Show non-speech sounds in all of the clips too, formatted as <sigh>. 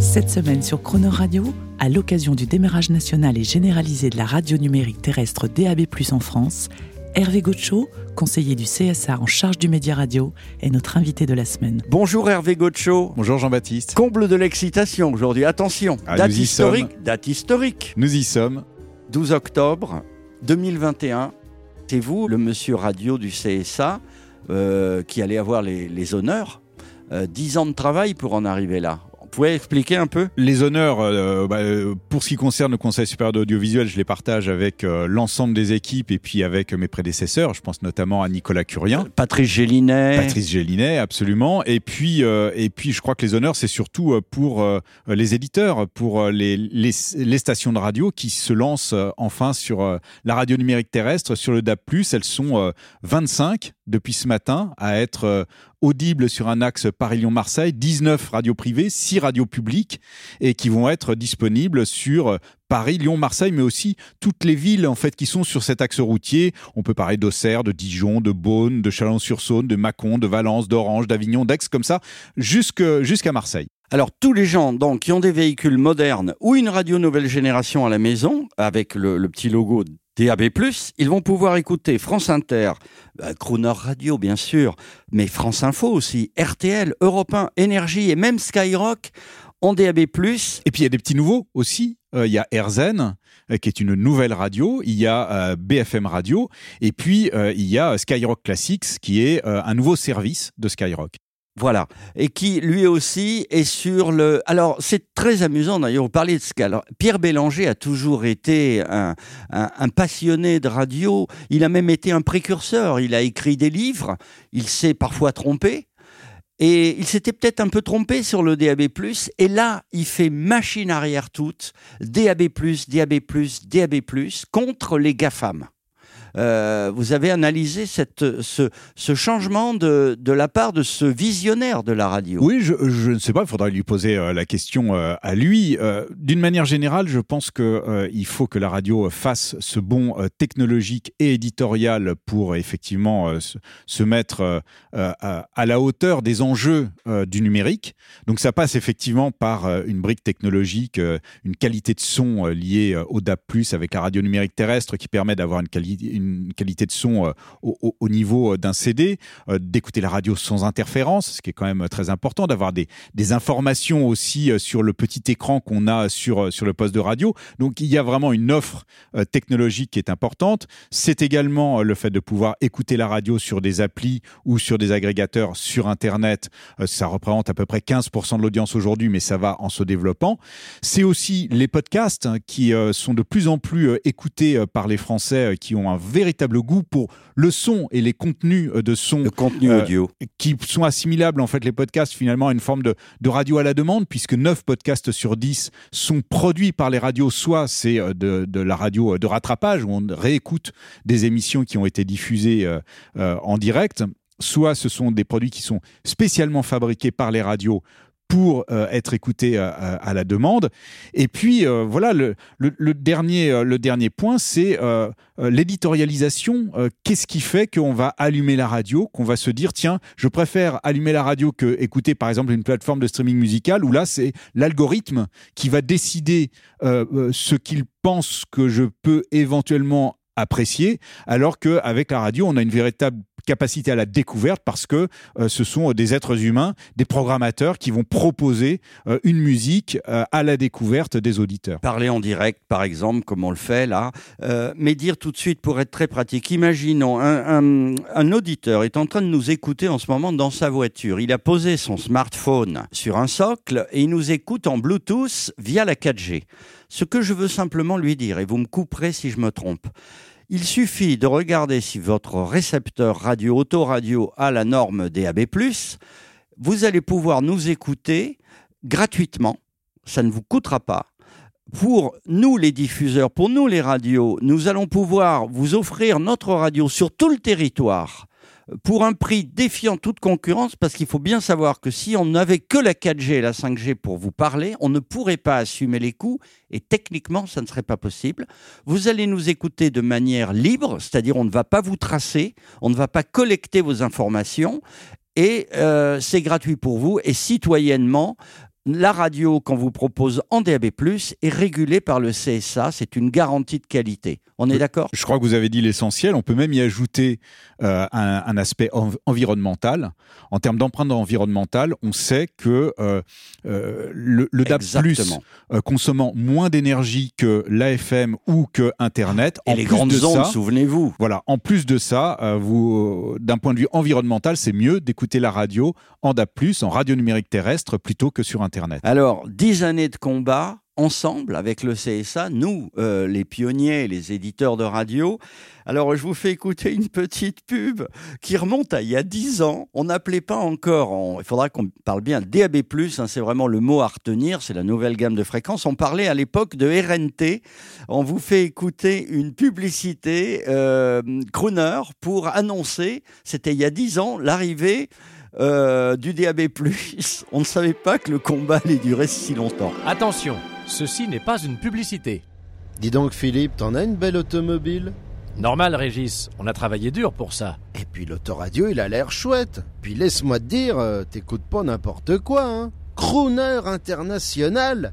Cette semaine sur Chrono Radio, à l'occasion du démarrage national et généralisé de la radio numérique terrestre DAB+ en France, Hervé Gaucho, conseiller du CSA en charge du média radio, est notre invité de la semaine. Bonjour Hervé Gaucho. Bonjour Jean-Baptiste. Comble de l'excitation aujourd'hui. Attention, Ah, date historique, sommes. date historique. Nous y sommes. 12 octobre 2021. C'est vous, le monsieur radio du CSA, euh, qui allait avoir les, les honneurs. Euh, 10 ans de travail pour en arriver là. Vous pouvez expliquer un peu? Les honneurs, euh, bah, euh, pour ce qui concerne le Conseil supérieur de l'audiovisuel, je les partage avec euh, l'ensemble des équipes et puis avec mes prédécesseurs. Je pense notamment à Nicolas Curien. Patrice Gélinet. Patrice Gélinet, absolument. Et puis, euh, et puis, je crois que les honneurs, c'est surtout pour les éditeurs, pour les, les, les stations de radio qui se lancent enfin sur la radio numérique terrestre, sur le DAB+. Elles sont euh, 25 depuis ce matin à être audibles sur un axe Paris-Lyon-Marseille, 19 radios privées, 6 radios publiques, et qui vont être disponibles sur Paris, Lyon, Marseille, mais aussi toutes les villes en fait qui sont sur cet axe routier. On peut parler d'Auxerre, de Dijon, de Beaune, de Chalon-sur-Saône, de Mâcon, de Valence, d'Orange, d'Avignon, d'Aix, comme ça, jusqu'à Marseille. Alors tous les gens donc qui ont des véhicules modernes ou une radio nouvelle génération à la maison avec le, le petit logo DAB+, ils vont pouvoir écouter France Inter, euh, Crooner Radio bien sûr, mais France Info aussi, RTL, Europe 1, Énergie et même Skyrock en DAB+. Et puis il y a des petits nouveaux aussi. Euh, il y a RZN, euh, qui est une nouvelle radio. Il y a euh, BFM Radio. Et puis euh, il y a Skyrock Classics, qui est un nouveau service de Skyrock. Voilà. Et qui, lui aussi, est sur le... Alors, c'est très amusant, d'ailleurs, vous parlez de ce. Alors, Pierre Bélanger a toujours été un passionné de radio. Il a même été un précurseur. Il a écrit des livres. Il s'est parfois trompé. Et il s'était peut-être un peu trompé sur le DAB+. Et là, il fait machine arrière toute. DAB+, DAB+, DAB+, contre les GAFAM. Euh, vous avez analysé cette, ce, changement de, de la part de ce visionnaire de la radio. Oui, je, ne sais pas, il faudrait lui poser euh, la question euh, à lui. D'une manière générale, je pense que euh, il faut que la radio fasse ce bond technologique et éditorial pour effectivement se, mettre à, la hauteur des enjeux du numérique. Donc ça passe effectivement par une brique technologique, une qualité de son liée au DAB+, avec la radio numérique terrestre qui permet d'avoir une, quali- une qualité de son euh, au, au- au niveau euh, d'un CD, euh, d'écouter la radio sans interférence, ce qui est quand même très important, d'avoir des, informations aussi sur le petit écran qu'on a sur, sur le poste de radio. Donc il y a vraiment une offre technologique qui est importante. C'est également le fait de pouvoir écouter la radio sur des applis ou sur des agrégateurs sur Internet. Ça représente à peu près 15% de l'audience aujourd'hui, mais ça va en se développant. C'est aussi les podcasts hein, qui sont de plus en plus écoutés par les Français qui ont un véritable goût pour le son et les contenus euh, de son Le contenu Euh, audio. qui sont assimilables en fait les podcasts finalement à une forme de, de radio à la demande puisque 9 podcasts sur 10 sont produits par les radios soit c'est euh, de, de la radio de rattrapage où on réécoute des émissions qui ont été diffusées euh, euh, en direct soit ce sont des produits qui sont spécialement fabriqués par les radios pour euh, être écoutés à, à- la demande. Et puis euh, voilà le, dernier euh, le dernier point, c'est euh, euh, l'éditorialisation. Euh, Qu'est-ce qui fait qu'on va allumer la radio, qu'on va se dire tiens, je préfère allumer la radio que écouter par exemple une plateforme de streaming musical où là c'est l'algorithme qui va décider euh, euh, ce qu'il pense que je peux éventuellement apprécier, alors qu'avec la radio, on a une véritable capacité à la découverte parce que euh, ce sont des êtres humains, des programmateurs qui vont proposer euh, une musique euh, à la découverte des auditeurs. Parler en direct, par exemple, comme on le fait là, Euh, mais dire tout de suite, pour être très pratique, imaginons un auditeur est en train de nous écouter en ce moment dans sa voiture. Il a posé son smartphone sur un socle et il nous écoute en Bluetooth via la 4G. Ce que je veux simplement lui dire, et vous me couperez si je me trompe, il suffit de regarder si votre récepteur radio, autoradio a la norme DAB+, vous allez pouvoir nous écouter gratuitement, ça ne vous coûtera pas. pour nous les diffuseurs, pour nous les radios, nous allons pouvoir vous offrir notre radio sur tout le territoire pour un prix défiant toute concurrence, parce qu'il faut bien savoir que si on n'avait que la 4G et la 5G pour vous parler, on ne pourrait pas assumer les coûts et techniquement, ça ne serait pas possible. Vous allez nous écouter de manière libre, c'est-à-dire on ne va pas vous tracer, on ne va pas collecter vos informations et euh, c'est gratuit pour vous et citoyennement. La radio qu'on vous propose en DAB+, est régulée par le CSA, c'est une garantie de qualité. On est d'accord? Je crois que vous avez dit l'essentiel. On peut même y ajouter euh, un, un, aspect env environnemental. En termes d'empreinte environnementale, on sait que euh, euh, le, le DAB+, consommant moins d'énergie que l'AFM ou que Internet. Et en les plus grandes de ondes, ça, souvenez-vous. Voilà. En plus de ça, vous, d'un point de vue environnemental, c'est mieux d'écouter la radio en DAB+, en radio numérique terrestre, plutôt que sur Internet. Alors, dix années de combat, ensemble avec le CSA, nous, euh, les pionniers, les éditeurs de radio. Alors, je vous fais écouter une petite pub qui remonte à il y a 10 ans. On n'appelait pas encore, en- il faudra qu'on parle bien DAB+, hein, c'est vraiment le mot à retenir, c'est la nouvelle gamme de fréquences. On parlait à l'époque de RNT. On vous fait écouter une publicité euh, crooner pour annoncer, c'était il y a 10 ans, l'arrivée euh, du DAB+. <laughs> On ne savait pas que le combat allait durer si longtemps. Attention, ceci n'est pas une publicité. Dis donc Philippe, t'en as une belle automobile? Normal, Régis, on a travaillé dur pour ça. Et puis l'autoradio, il a l'air chouette. Puis laisse-moi te dire, euh, t'écoutes pas n'importe quoi, hein Crooner international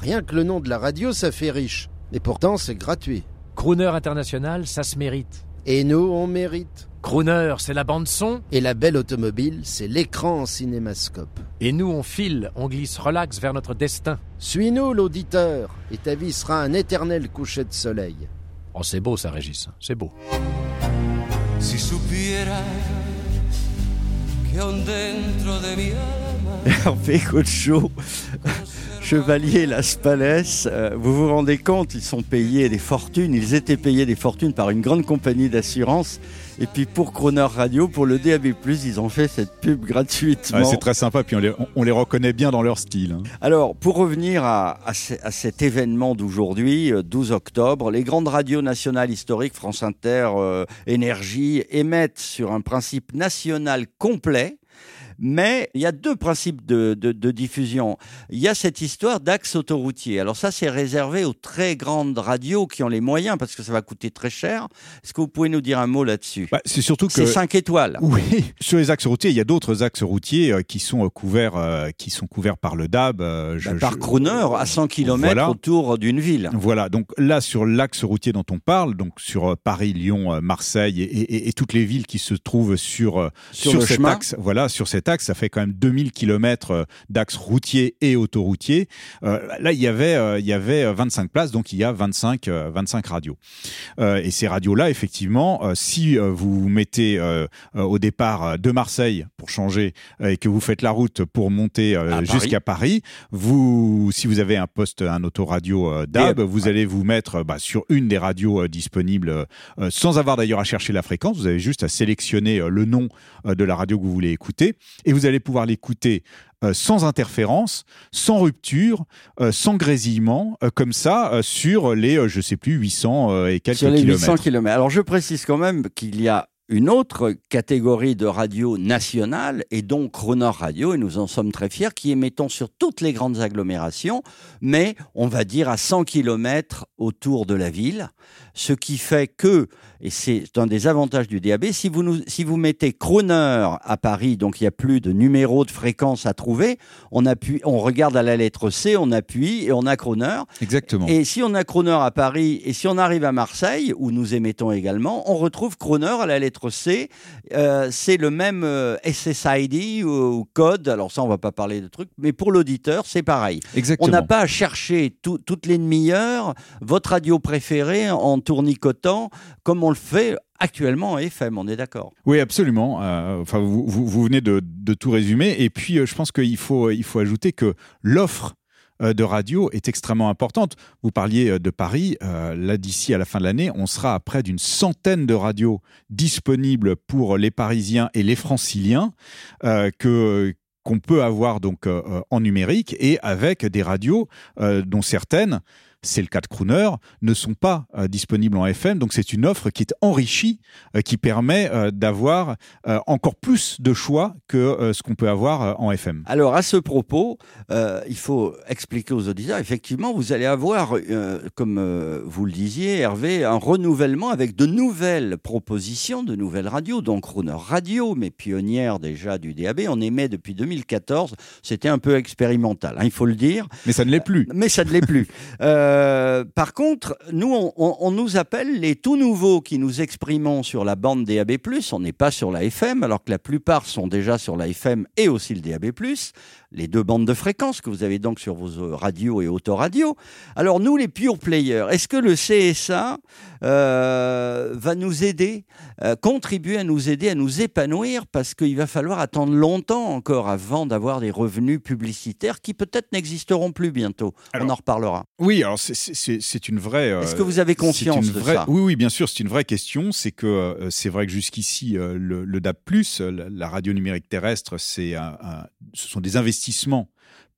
Rien que le nom de la radio, ça fait riche. Et pourtant, c'est gratuit. Crooner international, ça se mérite. Et nous, on mérite. Crooner, c'est la bande son, Et la belle automobile, c'est l'écran en cinémascope. et nous on file, on glisse relax vers notre destin. Suis-nous, l'auditeur, et ta vie sera un éternel coucher de soleil. Oh, c'est beau ça, Régis, c'est beau. Si supieras que dentro de mi alma <laughs> Hervé Cocho, Chevalier Las Palais, euh, vous vous rendez compte, ils sont payés des fortunes, ils étaient payés des fortunes par une grande compagnie d'assurance. Et puis pour Croner Radio, pour le DAB+, ils ont fait cette pub gratuitement. Ouais, c'est très sympa, puis on les, on- on les reconnaît bien dans leur style. hein. Alors, pour revenir à, à ce- à cet événement d'aujourd'hui, euh, 12 octobre, les grandes radios nationales historiques, France Inter, euh, Énergie, émettent sur un principe national complet. Mais il y a deux principes de, de- de diffusion. Il y a cette histoire d'axe autoroutier. Alors ça, c'est réservé aux très grandes radios qui ont les moyens, parce que ça va coûter très cher. Est-ce que vous pouvez nous dire un mot là-dessus? Bah, c'est surtout que C'est 5 étoiles. <laughs> Oui, sur les axes routiers, il y a d'autres axes routiers euh, qui sont euh, couverts, euh, qui sont couverts par le DAB. je- Bah, par je- crooner à 100 km Voilà. autour d'une ville. Voilà, donc là sur l'axe routier dont on parle, donc sur Paris, Lyon, Marseille et, et- et toutes les villes qui se trouvent sur Sur cet chemin. axe, voilà, sur cet axe, ça fait quand même 2000 kilomètres d'axes routiers et autoroutiers. Euh, là, il y avait euh, il y avait euh, 25 places, donc il y a 25 euh, 25 radios. Euh, et ces radios-là, effectivement, euh, si euh, vous vous mettez euh, euh, au départ euh, de Marseille pour changer euh, et que vous faites la route pour monter euh, jusqu'à Paris, vous, si vous avez un poste, un autoradio euh, DAB, vous allez vous mettre euh, bah, sur une des radios euh, disponibles, euh, sans avoir d'ailleurs à chercher la fréquence. Vous avez juste à sélectionner euh, le nom euh, de la radio que vous voulez écouter, et vous allez pouvoir l'écouter euh, sans interférence, sans rupture, euh, sans grésillement, euh, comme ça, sur les, je sais plus, 800 euh, et quelques sur les kilomètres. 800 km. Alors je précise quand même qu'il y a une autre catégorie de radio nationale et donc Croner Radio, et nous en sommes très fiers, qui émettons sur toutes les grandes agglomérations, mais on va dire à 100 km autour de la ville, ce qui fait que, et c'est un des avantages du DAB, si vous, nous, si vous mettez Croner à Paris, donc il n'y a plus de numéro de fréquence à trouver, on, appuie, on regarde à la lettre C, on appuie et on a Croner. Exactement. Et si on a Croner à Paris et si on arrive à Marseille, où nous émettons également, on retrouve Croner à la lettre C. Euh, c'est le même euh, SSID ou, ou code. Alors ça, on va pas parler de trucs, mais pour l'auditeur, c'est pareil. Exactement. On n'a pas à chercher tout- toutes les demi-heures votre radio préférée en tournicotant, comme on le fait actuellement en FM. On est d'accord? Oui, absolument. Euh, enfin, vous, vous, vous venez de, de tout résumer. Et puis, je pense qu'il faut, il faut ajouter que l'offre de radio est extrêmement importante. Vous parliez euh, de Paris. Euh, là, d'ici à la fin de l'année, on sera à près d'une centaine de radios disponibles pour les Parisiens et les Franciliens euh, qu'on peut avoir donc euh, en numérique et avec des radios euh, dont certaines c'est le cas de Crooner, ne sont pas euh, disponibles en FM. Donc c'est une offre qui est enrichie, euh, qui permet euh, d'avoir encore plus de choix que ce qu'on peut avoir en FM. Alors, à ce propos, il faut expliquer aux auditeurs, effectivement, vous allez avoir, comme vous le disiez, Hervé, un renouvellement avec de nouvelles propositions, de nouvelles radios, donc Crooner Radio, mais pionnière déjà du DAB. On émet depuis 2014. C'était un peu expérimental, hein, il faut le dire. Mais ça ne l'est plus. Mais ça ne l'est plus. <laughs> Euh, par contre, nous, on, nous appelle les tout nouveaux qui nous exprimons sur la bande DAB+. On n'est pas sur la FM, alors que la plupart sont déjà sur la FM et aussi le DAB+. Les deux bandes de fréquences que vous avez donc sur vos euh, radios et autoradios. Alors nous, les pure players, est-ce que le CSA euh, va nous aider, euh, contribuer à nous aider, à nous épanouir, parce qu'il va falloir attendre longtemps encore avant d'avoir des revenus publicitaires qui peut-être n'existeront plus bientôt. On en reparlera. Oui, alors c'est- une vraie. euh, Est-ce que vous avez conscience une de vraie- ça? Oui, oui, bien sûr, c'est une vraie question. C'est que c'est vrai que jusqu'ici, le, le euh, la, la radio numérique terrestre, c'est ce sont des investissements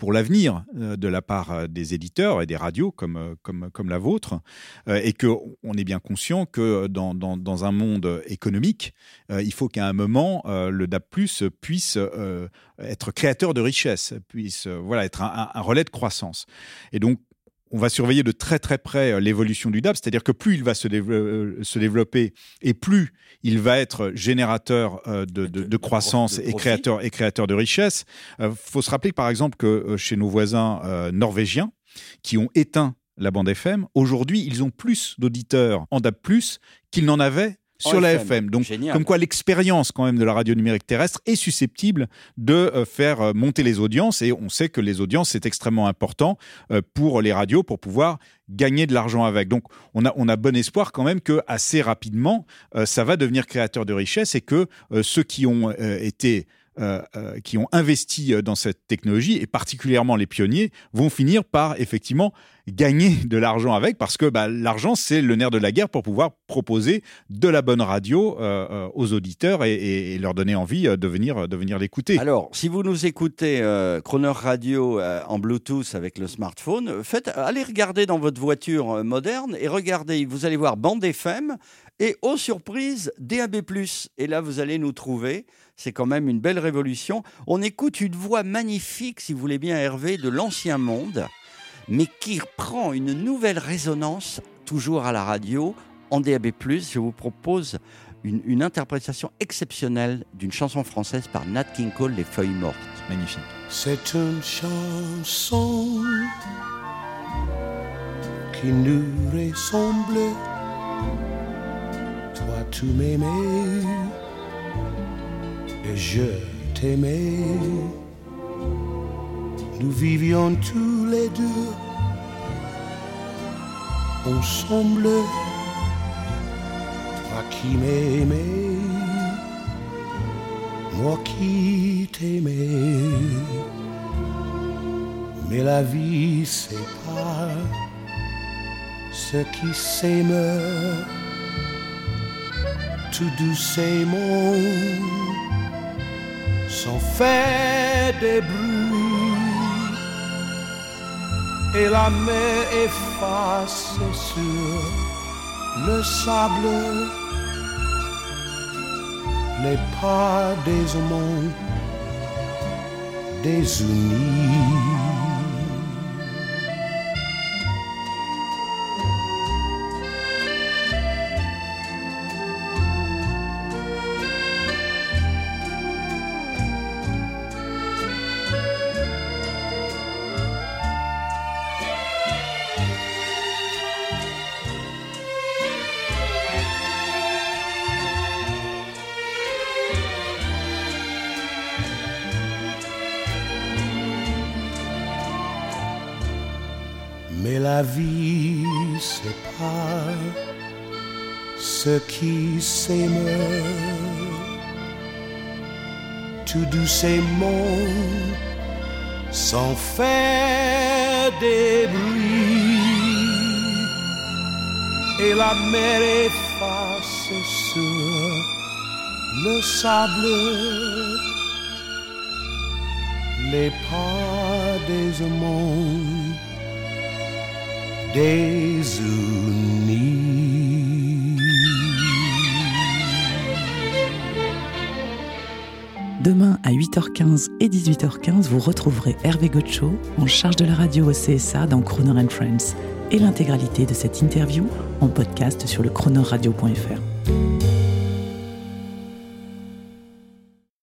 pour l'avenir euh, de la part euh, des éditeurs et des radios comme, euh, comme, comme la vôtre, et que on est bien conscient que dans, dans, un monde économique, il faut qu'à un moment, le DAB+, puisse être créateur de richesse, puisse voilà, être un- un relais de croissance. Et donc, on va surveiller de très très près euh, l'évolution du DAB, c'est-à-dire que plus il va se, euh, se développer et plus il va être générateur euh, de, de- de croissance et créateur, et créateur de richesse. Il faut se rappeler par exemple que chez nos voisins norvégiens qui ont éteint la bande FM, aujourd'hui ils ont plus d'auditeurs en DAB+, qu'ils n'en avaient En sur la FM. FM. Donc, Génial. comme quoi l'expérience quand même de la radio numérique terrestre est susceptible de euh, faire euh, monter les audiences. Et on sait que les audiences, c'est extrêmement important euh, pour les radios pour pouvoir gagner de l'argent avec. Donc, on a, on a bon espoir quand même que assez rapidement, ça va devenir créateur de richesse et que ceux qui ont été euh, euh, qui ont investi euh, dans cette technologie, et particulièrement les pionniers, vont finir par effectivement gagner de l'argent avec, parce que bah, l'argent, c'est le nerf de la guerre pour pouvoir proposer de la bonne radio aux auditeurs et, leur donner envie de venir, de l'écouter. Alors, si vous nous écoutez Croner Radio en Bluetooth avec le smartphone, faites, allez regarder dans votre voiture moderne et regardez, vous allez voir bande FM et, aux surprises, DAB+. Et là, vous allez nous trouver. C'est quand même une belle révolution. On écoute une voix magnifique, si vous voulez bien, Hervé, de l'ancien monde, mais qui prend une nouvelle résonance, toujours à la radio, en DAB+. Je vous propose une, une interprétation exceptionnelle d'une chanson française par Nat King Cole, Les Feuilles Mortes. Magnifique. C'est une chanson qui nous ressemble. Toi, tu m'aimais je t'aimais. Nous vivions tous les deux ensemble. Toi qui m'aimais, moi qui t'aimais. Mais la vie sépare ceux qui s'aiment tout doucement sans faire des bruits et la mer efface sur le sable les pas des amants désunis. Mais la vie sépare ceux qui s'aiment tout doucement sans faire des bruits. Et la mer efface sur le sable les pas des amants Demain à 8h15 et 18h15, vous retrouverez Hervé Gotcho en charge de la radio au CSA dans Croner and Friends et l'intégralité de cette interview en podcast sur le chronoradio.fr.